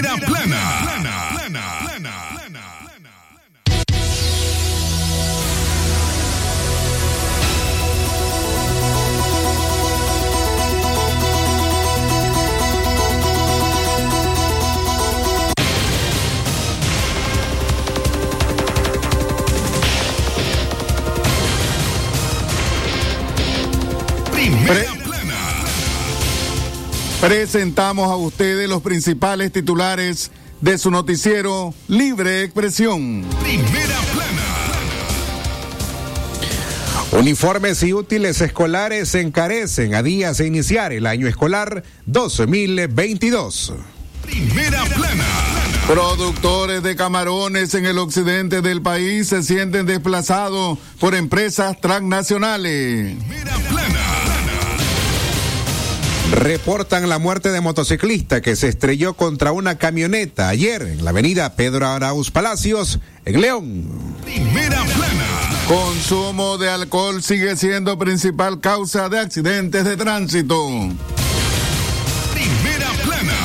Primera plana. Presentamos a ustedes los principales titulares de su noticiero Libre Expresión. Primera plana. Uniformes y útiles escolares se encarecen a días de iniciar el año escolar 2022. Primera plana. Productores de camarones en el occidente del país se sienten desplazados por empresas transnacionales. Primera plana. Reportan la muerte de motociclista que se estrelló contra una camioneta ayer en la avenida Pedro Arauz Palacios, en León. Primera plana. Consumo de alcohol sigue siendo principal causa de accidentes de tránsito. Primera plana.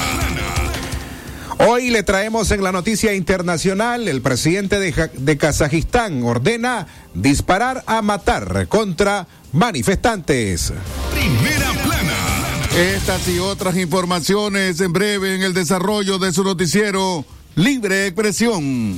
Hoy le traemos en la noticia internacional, el presidente de, Ja- de Kazajistán ordena disparar a matar contra manifestantes. Primera plana. Estas y otras informaciones en breve en el desarrollo de su noticiero Libre Expresión.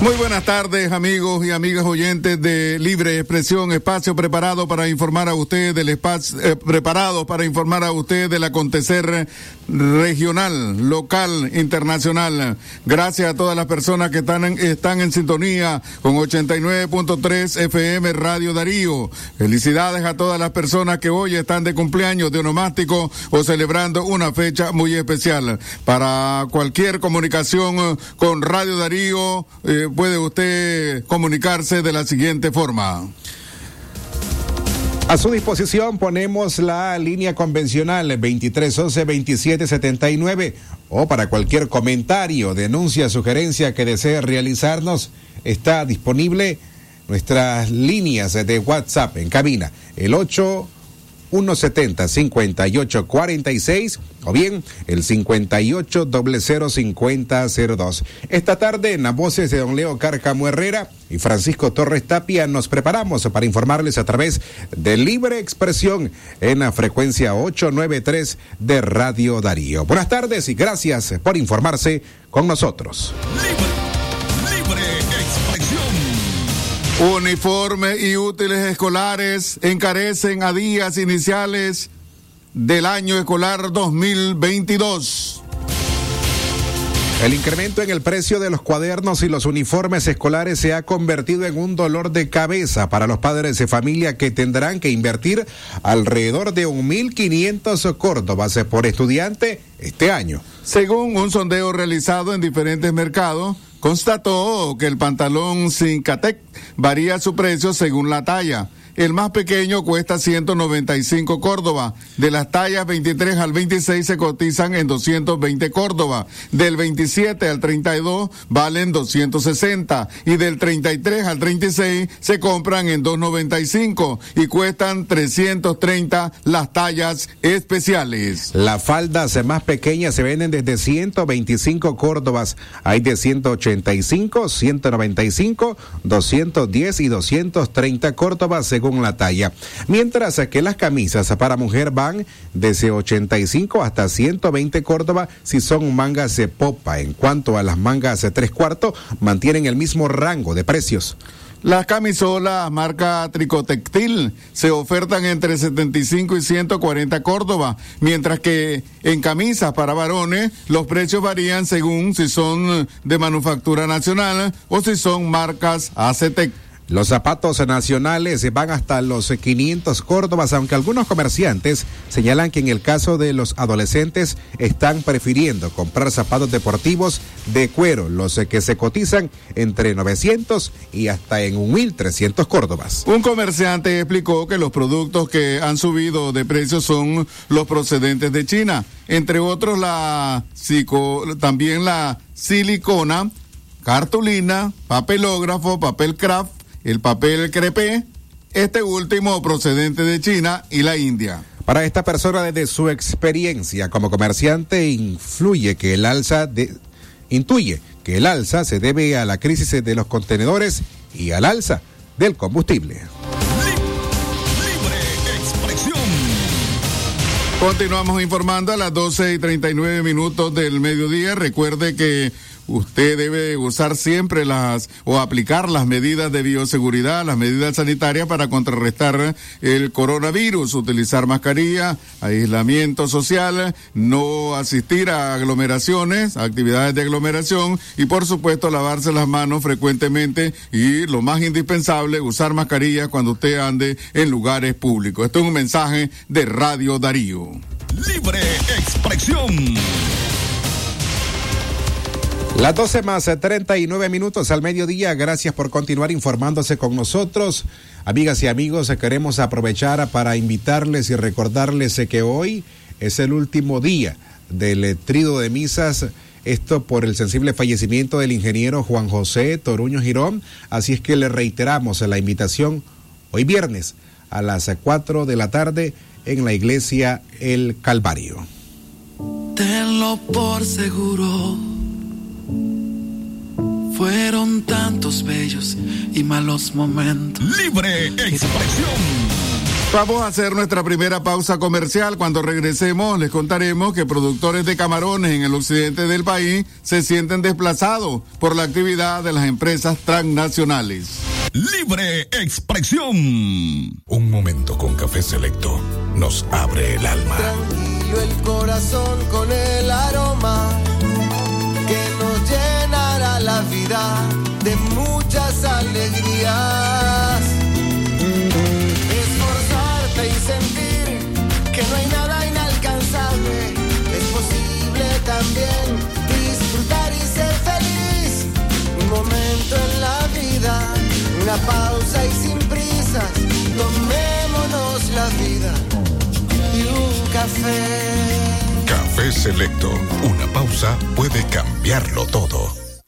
Muy buenas tardes, amigos y amigas oyentes de Libre Expresión, espacio preparado para informar a usted del espacio, eh, preparado para informar a usted del acontecer regional, local, internacional. Gracias a todas las personas que están en, están en sintonía con 89.3 FM Radio Darío. Felicidades a todas las personas que hoy están de cumpleaños de onomástico o celebrando una fecha muy especial. Para cualquier comunicación con Radio Darío, eh, puede usted comunicarse de la siguiente forma. A su disposición ponemos la línea convencional 2311-2779 o para cualquier comentario, denuncia, sugerencia que desee realizarnos, está disponible nuestras líneas de WhatsApp en cabina, el 8 170 5846 o bien el 58 5002. Esta tarde en las voces de don Leo Cárcamo Herrera y Francisco Torres Tapia nos preparamos para informarles a través de Libre Expresión en la frecuencia 893 de Radio Darío. Buenas tardes y gracias por informarse con nosotros. Uniformes y útiles escolares encarecen a días iniciales del año escolar 2022. El incremento en el precio de los cuadernos y los uniformes escolares se ha convertido en un dolor de cabeza para los padres de familia que tendrán que invertir alrededor de 1.500 córdobas por estudiante este año. Según un sondeo realizado en diferentes mercados, constató que el pantalón Cincatec varía su precio según la talla. El más pequeño cuesta 195 Córdoba. De las tallas 23 al 26 se cotizan en 220 Córdoba. Del 27 al 32 valen 260. Y del 33 al 36 se compran en 295 y cuestan 330 las tallas especiales. Las faldas más pequeñas se venden desde 125 córdobas. Hay de 185, 195, 210 y 230 córdobas según la talla. Mientras que las camisas para mujer van desde 85 hasta 120 córdobas si son mangas de popa. En cuanto a las mangas de tres cuartos, mantienen el mismo rango de precios. Las camisolas marca Tricotextil se ofertan entre 75 y 140 Córdoba, mientras que en camisas para varones los precios varían según si son de manufactura nacional o si son marcas ACTEC. Los zapatos nacionales van hasta los 500 córdobas, aunque algunos comerciantes señalan que en el caso de los adolescentes están prefiriendo comprar zapatos deportivos de cuero, los que se cotizan entre 900 y hasta en 1.300 córdobas. Un comerciante explicó que los productos que han subido de precio son los procedentes de China, entre otros la también la silicona, cartulina, papelógrafo, papel craft el papel crepé, este último procedente de China y la India. Para esta persona, desde su experiencia como comerciante, influye que el alza de, intuye que el alza se debe a la crisis de los contenedores y al alza del combustible. Continuamos informando a las 12 y 39 minutos del mediodía. Recuerde que usted debe usar siempre las o aplicar las medidas de bioseguridad, las medidas sanitarias para contrarrestar el coronavirus, utilizar mascarilla, aislamiento social, no asistir a aglomeraciones, actividades de aglomeración y por supuesto lavarse las manos frecuentemente y lo más indispensable, usar mascarilla cuando usted ande en lugares públicos. Esto es un mensaje de Radio Darío. Libre expresión. Las 12 más 39 eh, minutos al mediodía. Gracias por continuar informándose con nosotros. Amigas y amigos, eh, queremos aprovechar para invitarles y recordarles eh, que hoy es el último día del trido de misas. Esto por el sensible fallecimiento del ingeniero Juan José Toruño Girón. Así es que le reiteramos la invitación hoy viernes a las 4 de la tarde en la iglesia El Calvario. Tenlo por seguro fueron tantos bellos y malos momentos. Libre expresión. Vamos a hacer nuestra primera pausa comercial. Cuando regresemos les contaremos que productores de camarones en el occidente del país se sienten desplazados por la actividad de las empresas transnacionales. Libre expresión. Un momento con café selecto nos abre el alma. Tranquilo el corazón con el aroma la vida de muchas alegrías. Esforzarte y sentir que no hay nada inalcanzable. Es posible también disfrutar y ser feliz. Un momento en la vida, una pausa y sin prisas. Tomémonos la vida y un café. Café Selecto. Una pausa puede cambiarlo todo.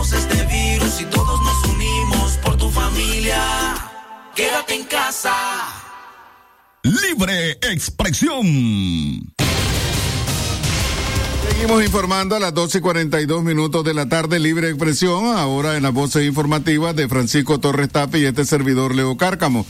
Venceremos este virus y todos nos unimos por tu familia. Quédate en casa. Libre expresión. Seguimos informando a las 12 y 42 minutos de la tarde, libre expresión, ahora en las voces informativas de Francisco Torres Tape y este servidor Leo Cárcamo.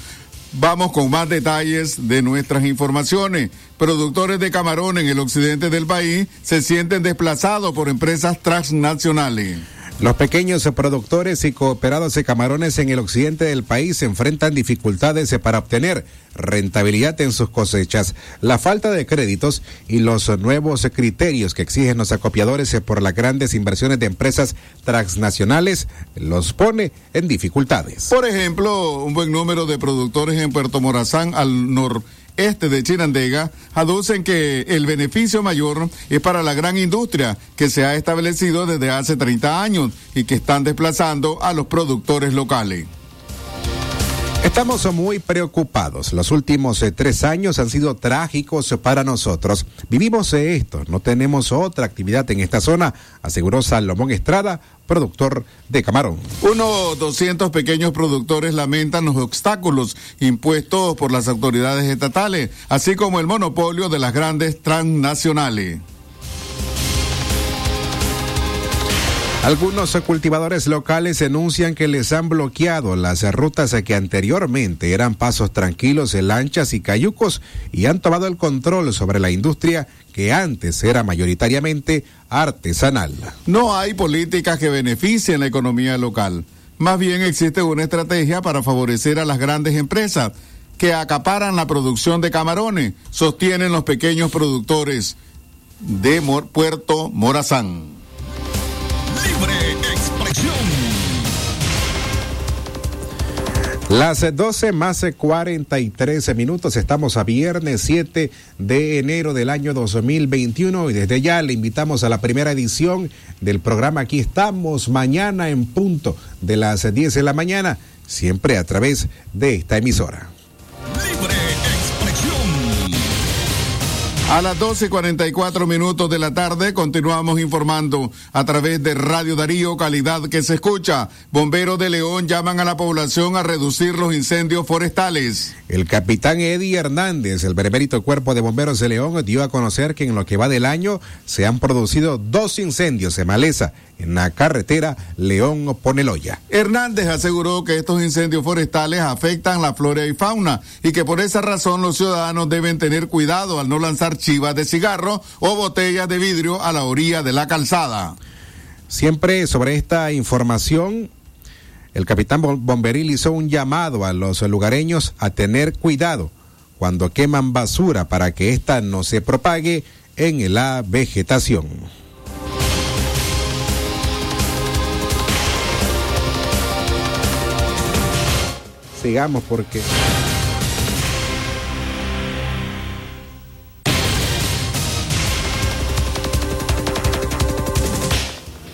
Vamos con más detalles de nuestras informaciones. Productores de camarón en el occidente del país se sienten desplazados por empresas transnacionales. Los pequeños productores y cooperados de camarones en el occidente del país enfrentan dificultades para obtener rentabilidad en sus cosechas. La falta de créditos y los nuevos criterios que exigen los acopiadores por las grandes inversiones de empresas transnacionales los pone en dificultades. Por ejemplo, un buen número de productores en Puerto Morazán al norte este de Chinandega aducen que el beneficio mayor es para la gran industria que se ha establecido desde hace 30 años y que están desplazando a los productores locales. Estamos muy preocupados. Los últimos eh, tres años han sido trágicos para nosotros. Vivimos de esto, no tenemos otra actividad en esta zona, aseguró Salomón Estrada, productor de camarón. Unos 200 pequeños productores lamentan los obstáculos impuestos por las autoridades estatales, así como el monopolio de las grandes transnacionales. Algunos cultivadores locales denuncian que les han bloqueado las rutas que anteriormente eran pasos tranquilos lanchas y cayucos y han tomado el control sobre la industria que antes era mayoritariamente artesanal. No hay políticas que beneficien la economía local. Más bien existe una estrategia para favorecer a las grandes empresas que acaparan la producción de camarones, sostienen los pequeños productores de Puerto Morazán. Las 12 más 43 minutos, estamos a viernes 7 de enero del año 2021 y desde ya le invitamos a la primera edición del programa Aquí estamos mañana en punto de las 10 de la mañana, siempre a través de esta emisora. A las 12.44 minutos de la tarde continuamos informando a través de Radio Darío, calidad que se escucha. Bomberos de León llaman a la población a reducir los incendios forestales. El capitán Eddie Hernández, el benemérito Cuerpo de Bomberos de León, dio a conocer que en lo que va del año se han producido dos incendios de maleza en la carretera León-Poneloya. Hernández aseguró que estos incendios forestales afectan la flora y fauna y que por esa razón los ciudadanos deben tener cuidado al no lanzar chivas de cigarro o botellas de vidrio a la orilla de la calzada. Siempre sobre esta información, el capitán Bomberil hizo un llamado a los lugareños a tener cuidado cuando queman basura para que ésta no se propague en la vegetación. Sigamos porque...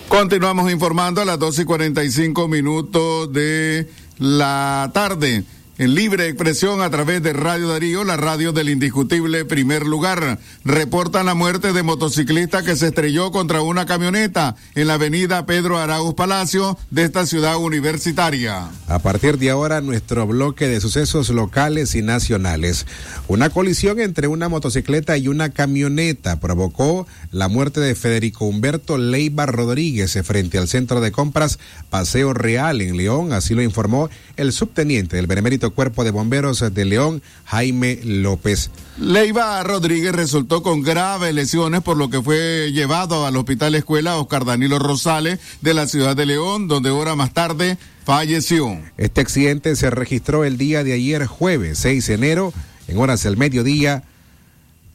Continuamos informando a las 12 y 45 minutos de la tarde en libre expresión a través de Radio Darío, la radio del indiscutible primer lugar. Reportan la muerte de motociclista que se estrelló contra una camioneta en la avenida Pedro Arauz Palacio de esta ciudad universitaria. A partir de ahora, nuestro bloque de sucesos locales y nacionales. Una colisión entre una motocicleta y una camioneta provocó la muerte de Federico Humberto Leiva Rodríguez frente al centro de compras Paseo Real en León, así lo informó el subteniente del Benemérito Cuerpo de Bomberos de León, Jaime López. Leiva Rodríguez resultó con graves lesiones, por lo que fue llevado al Hospital Escuela Oscar Danilo Rosales de la ciudad de León, donde hora más tarde falleció. Este accidente se registró el día de ayer, jueves 6 de enero, en horas del mediodía,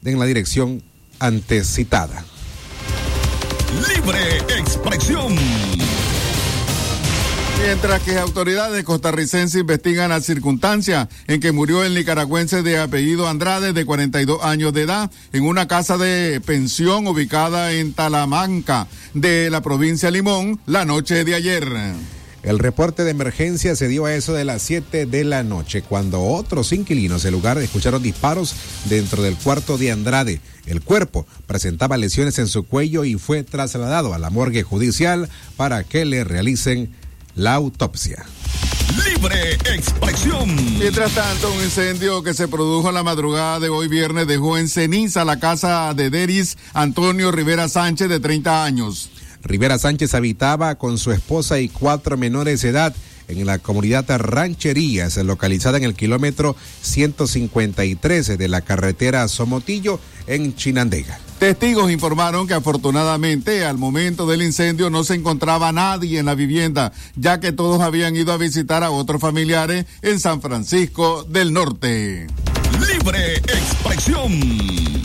en la dirección antes citada. Libre expresión. Mientras que autoridades costarricenses investigan la circunstancia en que murió el nicaragüense de apellido Andrade, de 42 años de edad, en una casa de pensión ubicada en Talamanca, de la provincia Limón, la noche de ayer. El reporte de emergencia se dio a eso de las 7 de la noche, cuando otros inquilinos del lugar escucharon disparos dentro del cuarto de Andrade. El cuerpo presentaba lesiones en su cuello y fue trasladado a la morgue judicial para que le realicen la autopsia. Libre expresión. Mientras tanto, un incendio que se produjo en la madrugada de hoy viernes dejó en ceniza la casa de Deris Antonio Rivera Sánchez de 30 años. Rivera Sánchez habitaba con su esposa y cuatro menores de edad en la comunidad Rancherías, localizada en el kilómetro 153 de la carretera Somotillo en Chinandega. Testigos informaron que afortunadamente al momento del incendio no se encontraba nadie en la vivienda, ya que todos habían ido a visitar a otros familiares en San Francisco del Norte. Libre expresión.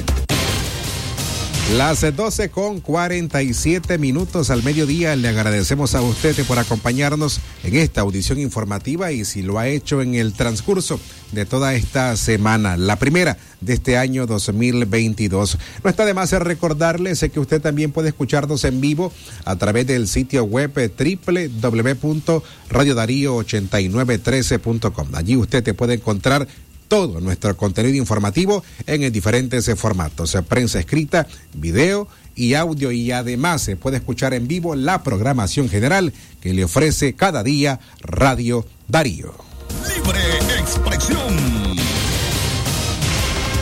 Las 12 con 47 minutos al mediodía. Le agradecemos a usted por acompañarnos en esta audición informativa y si lo ha hecho en el transcurso de toda esta semana, la primera de este año 2022. No está de más recordarles que usted también puede escucharnos en vivo a través del sitio web www.radiodarío8913.com. Allí usted te puede encontrar todo nuestro contenido informativo en diferentes formatos, prensa escrita, video y audio y además se puede escuchar en vivo la programación general que le ofrece cada día Radio Darío. Libre expresión.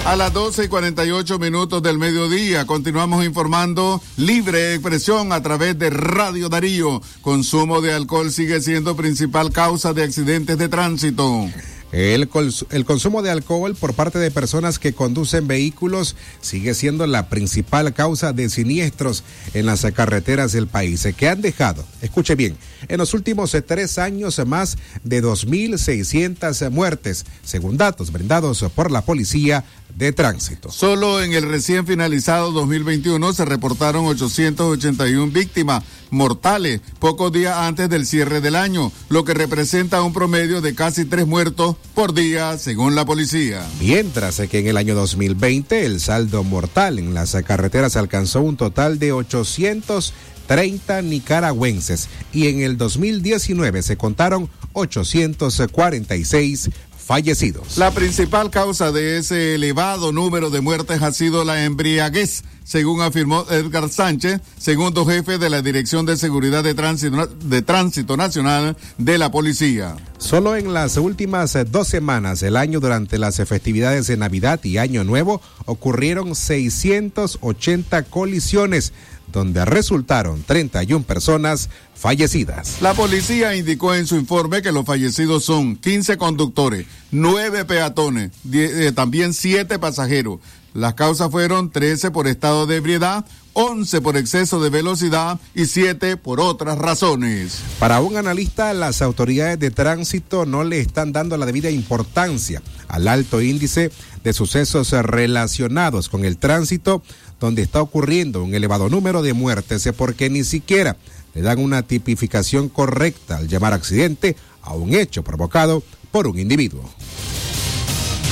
A las 12 y 48 minutos del mediodía continuamos informando libre expresión a través de Radio Darío. Consumo de alcohol sigue siendo principal causa de accidentes de tránsito. El, consumo de alcohol por parte de personas que conducen vehículos sigue siendo la principal causa de siniestros en las carreteras del país, que han dejado, escuche bien, en los últimos tres años más de 2.600 muertes, según datos brindados por la Policía de Tránsito. Solo en el recién finalizado 2021 se reportaron 881 víctimas mortales pocos días antes del cierre del año, lo que representa un promedio de casi tres muertos por día, según la policía. Mientras que en el año 2020 el saldo mortal en las carreteras alcanzó un total de 830 nicaragüenses y en el 2019 se contaron 846 fallecidos. La principal causa de ese elevado número de muertes ha sido la embriaguez, según afirmó Edgar Sánchez, segundo jefe de la Dirección de Seguridad de Tránsito, de Tránsito Nacional de la Policía. Solo en las últimas dos semanas del año durante las festividades de Navidad y Año Nuevo ocurrieron 680 colisiones donde resultaron 31 personas fallecidas. La policía indicó en su informe que los fallecidos son 15 conductores, 9 peatones, eh, también 7 pasajeros. Las causas fueron 13 por estado de ebriedad, 11 por exceso de velocidad y 7 por otras razones. Para un analista, las autoridades de tránsito no le están dando la debida importancia al alto índice de sucesos relacionados con el tránsito donde está ocurriendo un elevado número de muertes porque ni siquiera le dan una tipificación correcta al llamar accidente a un hecho provocado por un individuo.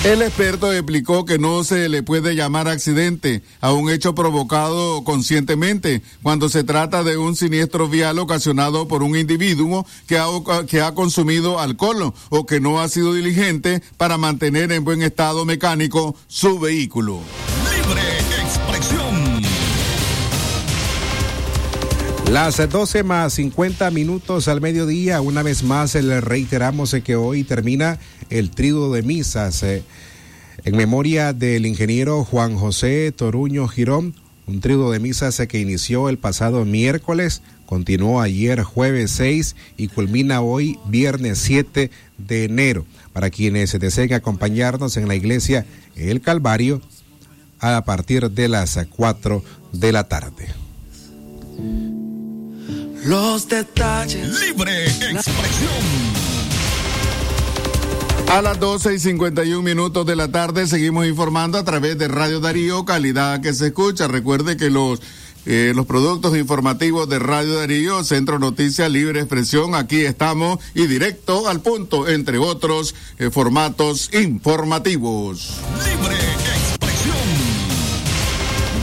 El experto explicó que no se le puede llamar accidente a un hecho provocado conscientemente cuando se trata de un siniestro vial ocasionado por un individuo que ha, que ha consumido alcohol o que no ha sido diligente para mantener en buen estado mecánico su vehículo. Las 12 más 50 minutos al mediodía, una vez más le reiteramos que hoy termina el triduo de misas eh, en memoria del ingeniero Juan José Toruño Girón, un triduo de misas que inició el pasado miércoles, continuó ayer jueves 6 y culmina hoy viernes 7 de enero. Para quienes deseen acompañarnos en la iglesia El Calvario a partir de las 4 de la tarde. Los detalles. Libre expresión. A las 12 y 51 minutos de la tarde seguimos informando a través de Radio Darío, calidad que se escucha. Recuerde que los eh, los productos informativos de Radio Darío, Centro Noticias Libre Expresión, aquí estamos y directo al punto, entre otros eh, formatos informativos. Libre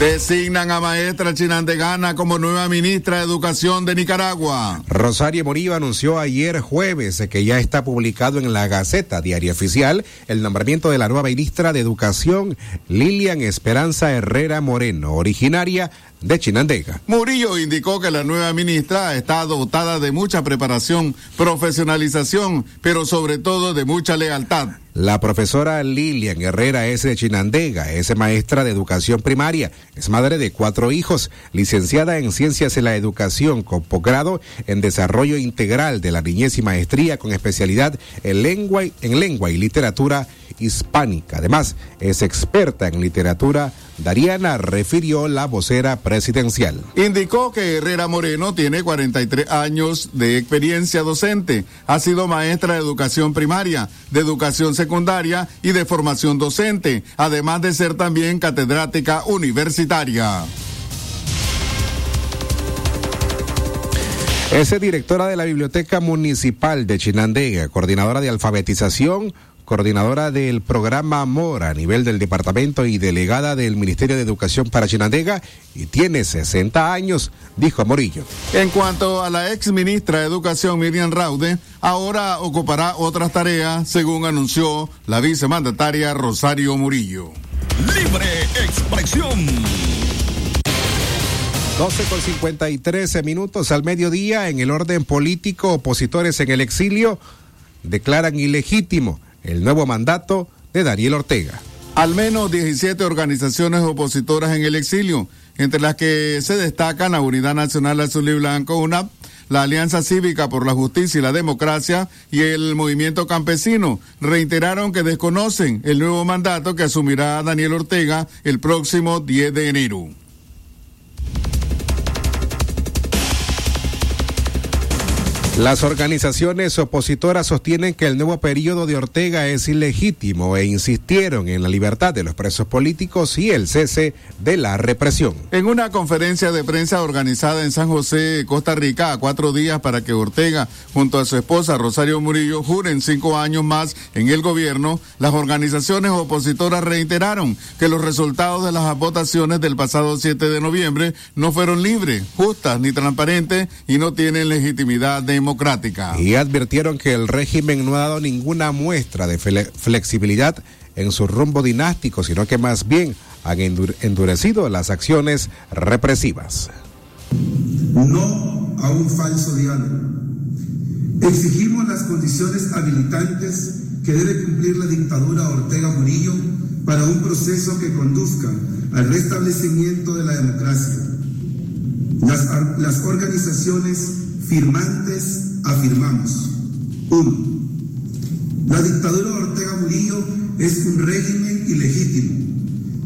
Designan a maestra Chinandegana como nueva ministra de Educación de Nicaragua. Rosario Morillo anunció ayer jueves que ya está publicado en la Gaceta Diaria Oficial el nombramiento de la nueva ministra de Educación, Lilian Esperanza Herrera Moreno, originaria de Chinandega. Murillo indicó que la nueva ministra está dotada de mucha preparación, profesionalización, pero sobre todo de mucha lealtad. La profesora Lilian Herrera es de Chinandega, es maestra de educación primaria, es madre de cuatro hijos, licenciada en ciencias de la educación con posgrado en desarrollo integral de la niñez y maestría con especialidad en lengua, en lengua y literatura hispánica. Además, es experta en literatura Dariana refirió la vocera presidencial. Indicó que Herrera Moreno tiene 43 años de experiencia docente. Ha sido maestra de educación primaria, de educación secundaria y de formación docente, además de ser también catedrática universitaria. Es directora de la Biblioteca Municipal de Chinandega, coordinadora de alfabetización, coordinadora del programa Mora a nivel del departamento y delegada del Ministerio de Educación para Chinandega y tiene 60 años, dijo Morillo. En cuanto a la ex ministra de Educación Miriam Raude, ahora ocupará otras tareas, según anunció la vicemandataria Rosario Murillo. Libre expresión. 12 con 53 minutos al mediodía en el orden político, opositores en el exilio declaran ilegítimo el nuevo mandato de Daniel Ortega. Al menos 17 organizaciones opositoras en el exilio, entre las que se destacan la Unidad Nacional Azul y Blanco, UNAP, la Alianza Cívica por la Justicia y la Democracia y el Movimiento Campesino reiteraron que desconocen el nuevo mandato que asumirá Daniel Ortega el próximo 10 de enero. Las organizaciones opositoras sostienen que el nuevo periodo de Ortega es ilegítimo e insistieron en la libertad de los presos políticos y el cese de la represión. En una conferencia de prensa organizada en San José, Costa Rica, a cuatro días para que Ortega, junto a su esposa Rosario Murillo, juren cinco años más en el gobierno, las organizaciones opositoras reiteraron que los resultados de las votaciones del pasado 7 de noviembre no fueron libres, justas ni transparentes y no tienen legitimidad democrática democrática. Y advirtieron que el régimen no ha dado ninguna muestra de flexibilidad en su rumbo dinástico, sino que más bien han endurecido las acciones represivas. No a un falso diálogo. Exigimos las condiciones habilitantes que debe cumplir la dictadura Ortega Murillo para un proceso que conduzca al restablecimiento de la democracia. Las, las organizaciones firmantes afirmamos. Uno, la dictadura de Ortega Murillo es un régimen ilegítimo.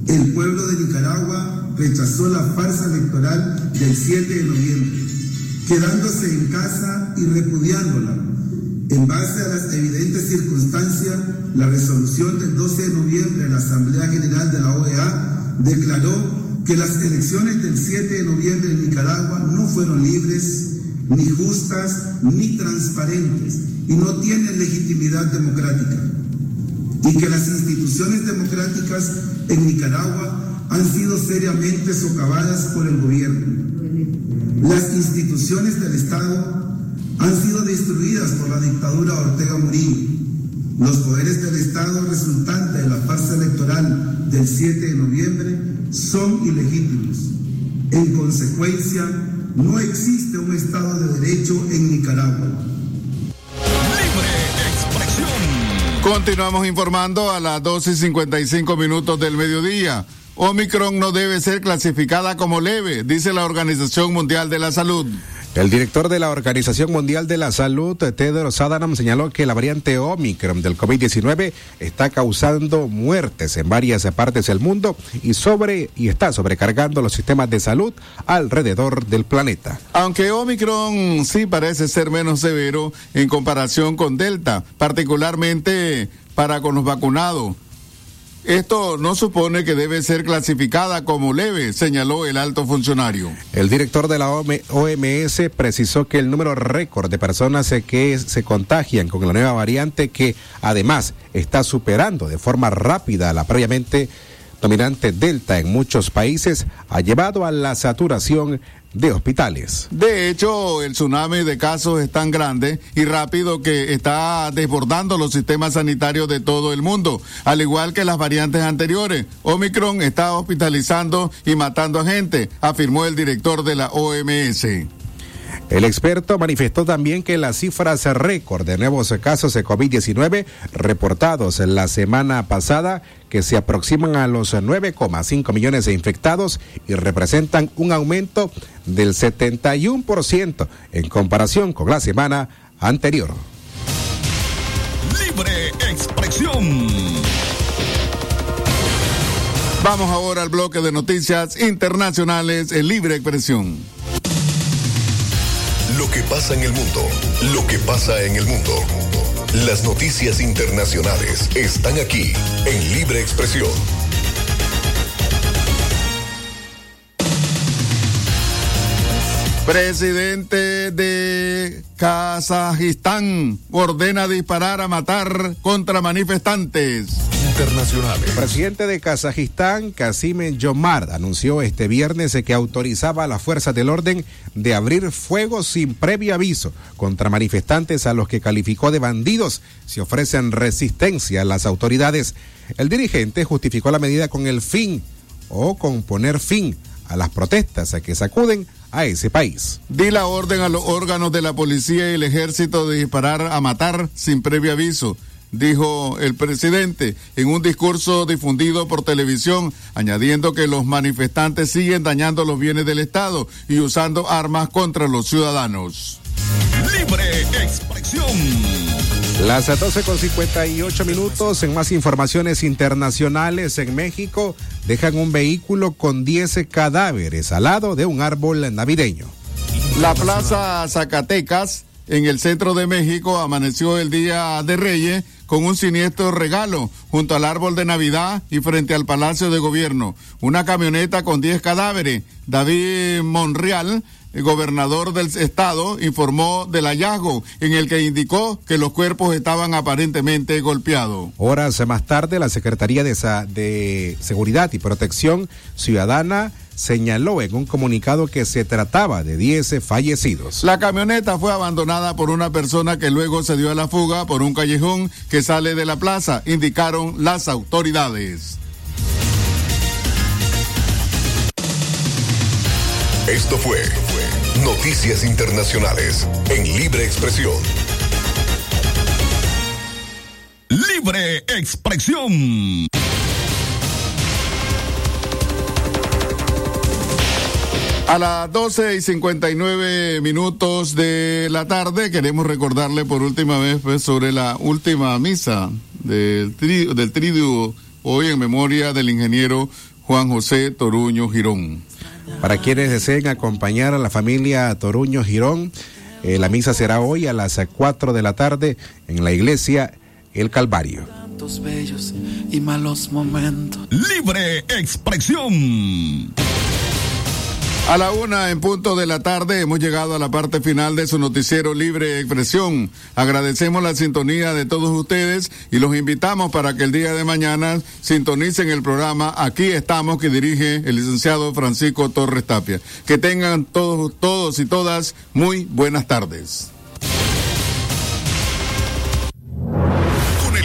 El pueblo de Nicaragua rechazó la farsa electoral del 7 de noviembre, quedándose en casa y repudiándola. En base a las evidentes circunstancias, la resolución del 12 de noviembre de la Asamblea General de la OEA declaró que las elecciones del 7 de noviembre en Nicaragua no fueron libres, ni justas, ni transparentes, y no tienen legitimidad democrática. Y que las instituciones democráticas en Nicaragua han sido seriamente socavadas por el gobierno. Las instituciones del Estado han sido destruidas por la dictadura Ortega Murillo. Los poderes del Estado resultantes de la farsa electoral del 7 de noviembre son ilegítimos. En consecuencia, no existe un Estado de Derecho en Nicaragua. Libre expresión. Continuamos informando a las 12 y 55 minutos del mediodía. Omicron no debe ser clasificada como leve, dice la Organización Mundial de la Salud. El director de la Organización Mundial de la Salud, Tedros Adhanom, señaló que la variante Omicron del COVID-19 está causando muertes en varias partes del mundo y sobre y está sobrecargando los sistemas de salud alrededor del planeta. Aunque Omicron sí parece ser menos severo en comparación con Delta, particularmente para con los vacunados. Esto no supone que debe ser clasificada como leve, señaló el alto funcionario. El director de la OMS precisó que el número récord de personas que se contagian con la nueva variante, que además está superando de forma rápida la previamente dominante Delta en muchos países, ha llevado a la saturación de hospitales. De hecho, el tsunami de casos es tan grande y rápido que está desbordando los sistemas sanitarios de todo el mundo, al igual que las variantes anteriores. Omicron está hospitalizando y matando a gente, afirmó el director de la OMS. El experto manifestó también que las cifras récord de nuevos casos de COVID-19 reportados en la semana pasada, que se aproximan a los 9,5 millones de infectados y representan un aumento del 71% en comparación con la semana anterior. Libre expresión. Vamos ahora al bloque de noticias internacionales en libre expresión. Lo que pasa en el mundo, lo que pasa en el mundo. Las noticias internacionales están aquí en Libre Expresión. Presidente de Kazajistán ordena disparar a matar contra manifestantes. Internacionales. El presidente de Kazajistán, Kasim Jomard, anunció este viernes que autorizaba a las fuerzas del orden de abrir fuego sin previo aviso contra manifestantes a los que calificó de bandidos si ofrecen resistencia a las autoridades. El dirigente justificó la medida con el fin o con poner fin a las protestas a que sacuden a ese país. Di la orden a los órganos de la policía y el ejército de disparar a matar sin previo aviso dijo el presidente en un discurso difundido por televisión, añadiendo que los manifestantes siguen dañando los bienes del Estado y usando armas contra los ciudadanos. Libre expresión. Las 12 con 58 minutos en más informaciones internacionales en México dejan un vehículo con 10 cadáveres al lado de un árbol navideño. La Plaza Zacatecas en el centro de México amaneció el Día de Reyes con un siniestro regalo junto al árbol de Navidad y frente al Palacio de Gobierno. Una camioneta con 10 cadáveres. David Monreal gobernador del estado informó del hallazgo en el que indicó que los cuerpos estaban aparentemente golpeados. Horas más tarde, la Secretaría de Seguridad y Protección Ciudadana señaló en un comunicado que se trataba de 10 fallecidos. La camioneta fue abandonada por una persona que luego se dio a la fuga por un callejón que sale de la plaza, indicaron las autoridades. Esto fue Noticias Internacionales en Libre Expresión. Libre Expresión. A las 12 y 59 minutos de la tarde queremos recordarle por última vez pues, sobre la última misa del, del triduo hoy en memoria del ingeniero Juan José Toruño Girón. Para quienes deseen acompañar a la familia Toruño Girón, eh, la misa será hoy a las 4 de la tarde en la iglesia El Calvario. bellos y malos momentos. Libre expresión. A la una en punto de la tarde hemos llegado a la parte final de su noticiero Libre Expresión. Agradecemos la sintonía de todos ustedes y los invitamos para que el día de mañana sintonicen el programa Aquí estamos que dirige el licenciado Francisco Torres Tapia. Que tengan todos, todos y todas muy buenas tardes.